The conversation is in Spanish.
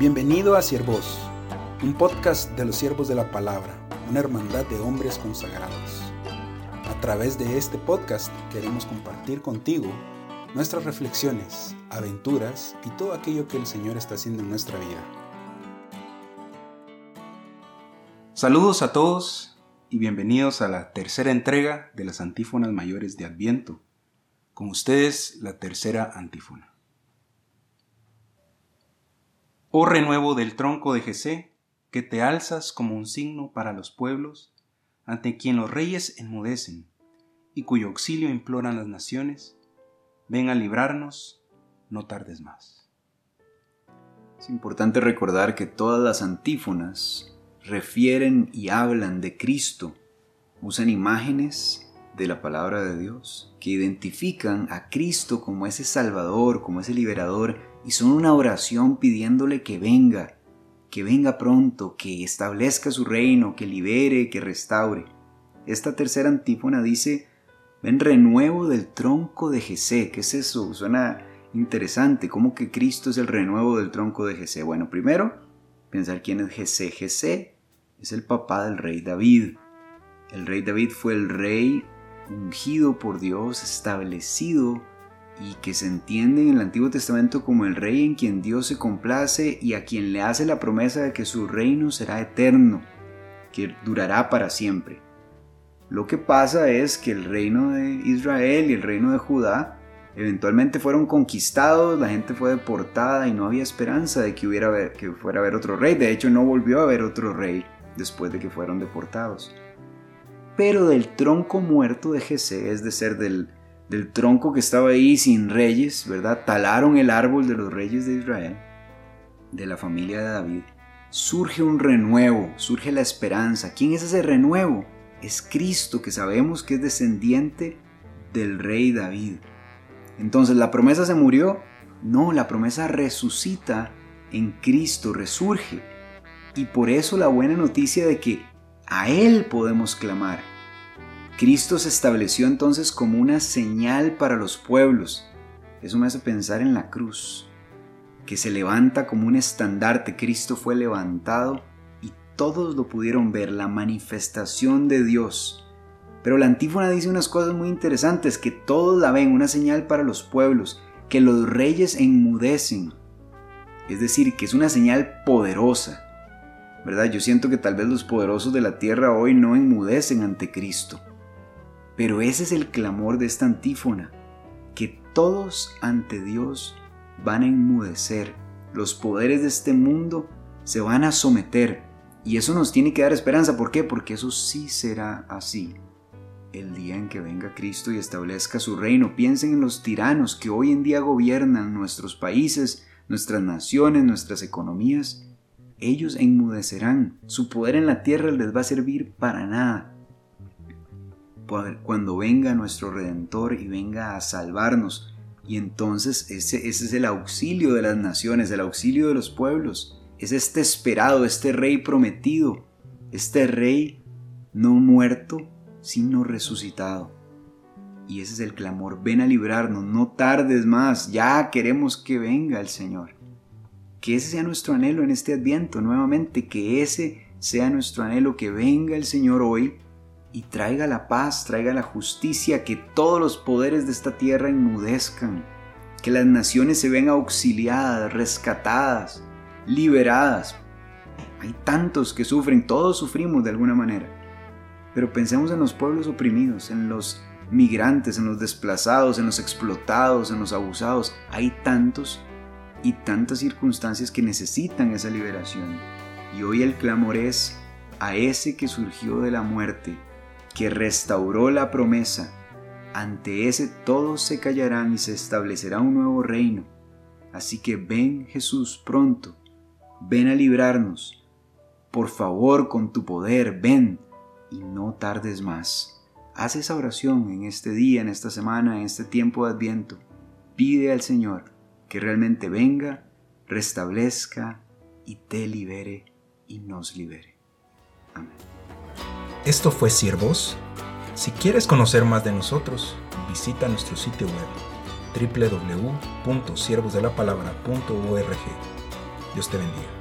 Bienvenido a Siervos, un podcast de los siervos de la palabra, una hermandad de hombres consagrados. A través de este podcast queremos compartir contigo nuestras reflexiones, aventuras y todo aquello que el Señor está haciendo en nuestra vida. Saludos a todos y bienvenidos a la tercera entrega de las antífonas mayores de Adviento. Con ustedes la tercera antífona. Oh renuevo del tronco de Jesé, que te alzas como un signo para los pueblos, ante quien los reyes enmudecen, y cuyo auxilio imploran las naciones, ven a librarnos, no tardes más. Es importante recordar que todas las antífonas refieren y hablan de Cristo, usan imágenes de la palabra de Dios que identifican a Cristo como ese Salvador, como ese liberador y son una oración pidiéndole que venga, que venga pronto, que establezca su reino, que libere, que restaure. Esta tercera antífona dice, ven renuevo del tronco de Jesé. ¿Qué es eso? Suena interesante. ¿Cómo que Cristo es el renuevo del tronco de Jesé? Bueno, primero, pensar quién es Jesé. Jesé es el papá del rey David. El rey David fue el rey ungido por Dios, establecido y que se entiende en el Antiguo Testamento como el rey en quien Dios se complace y a quien le hace la promesa de que su reino será eterno, que durará para siempre. Lo que pasa es que el reino de Israel y el reino de Judá eventualmente fueron conquistados, la gente fue deportada y no había esperanza de que, hubiera, que fuera a haber otro rey. De hecho, no volvió a haber otro rey después de que fueron deportados. Pero del tronco muerto de Jesé, es de ser del del tronco que estaba ahí sin reyes, ¿verdad? Talaron el árbol de los reyes de Israel, de la familia de David. Surge un renuevo, surge la esperanza. ¿Quién es ese renuevo? Es Cristo, que sabemos que es descendiente del rey David. Entonces, ¿la promesa se murió? No, la promesa resucita en Cristo, resurge. Y por eso la buena noticia de que a Él podemos clamar, Cristo se estableció entonces como una señal para los pueblos. Eso me hace pensar en la cruz, que se levanta como un estandarte. Cristo fue levantado y todos lo pudieron ver, la manifestación de Dios. Pero la antífona dice unas cosas muy interesantes, que todos la ven, una señal para los pueblos, que los reyes enmudecen. Es decir, que es una señal poderosa. ¿Verdad? Yo siento que tal vez los poderosos de la tierra hoy no enmudecen ante Cristo. Pero ese es el clamor de esta antífona, que todos ante Dios van a enmudecer, los poderes de este mundo se van a someter. Y eso nos tiene que dar esperanza. ¿Por qué? Porque eso sí será así. El día en que venga Cristo y establezca su reino. Piensen en los tiranos que hoy en día gobiernan nuestros países, nuestras naciones, nuestras economías. Ellos enmudecerán. Su poder en la tierra les va a servir para nada cuando venga nuestro Redentor y venga a salvarnos. Y entonces ese, ese es el auxilio de las naciones, el auxilio de los pueblos. Es este esperado, este rey prometido, este rey no muerto, sino resucitado. Y ese es el clamor, ven a librarnos, no tardes más, ya queremos que venga el Señor. Que ese sea nuestro anhelo en este adviento, nuevamente, que ese sea nuestro anhelo, que venga el Señor hoy y traiga la paz, traiga la justicia, que todos los poderes de esta tierra enmudezcan, que las naciones se ven auxiliadas, rescatadas, liberadas. Hay tantos que sufren, todos sufrimos de alguna manera. Pero pensemos en los pueblos oprimidos, en los migrantes, en los desplazados, en los explotados, en los abusados. Hay tantos y tantas circunstancias que necesitan esa liberación. Y hoy el clamor es a ese que surgió de la muerte, que restauró la promesa, ante ese todos se callarán y se establecerá un nuevo reino. Así que ven Jesús pronto, ven a librarnos. Por favor, con tu poder, ven y no tardes más. Haz esa oración en este día, en esta semana, en este tiempo de adviento. Pide al Señor que realmente venga, restablezca y te libere y nos libere. Amén. Esto fue Siervos. Si quieres conocer más de nosotros, visita nuestro sitio web www.siervosdelapalabra.org. Dios te bendiga.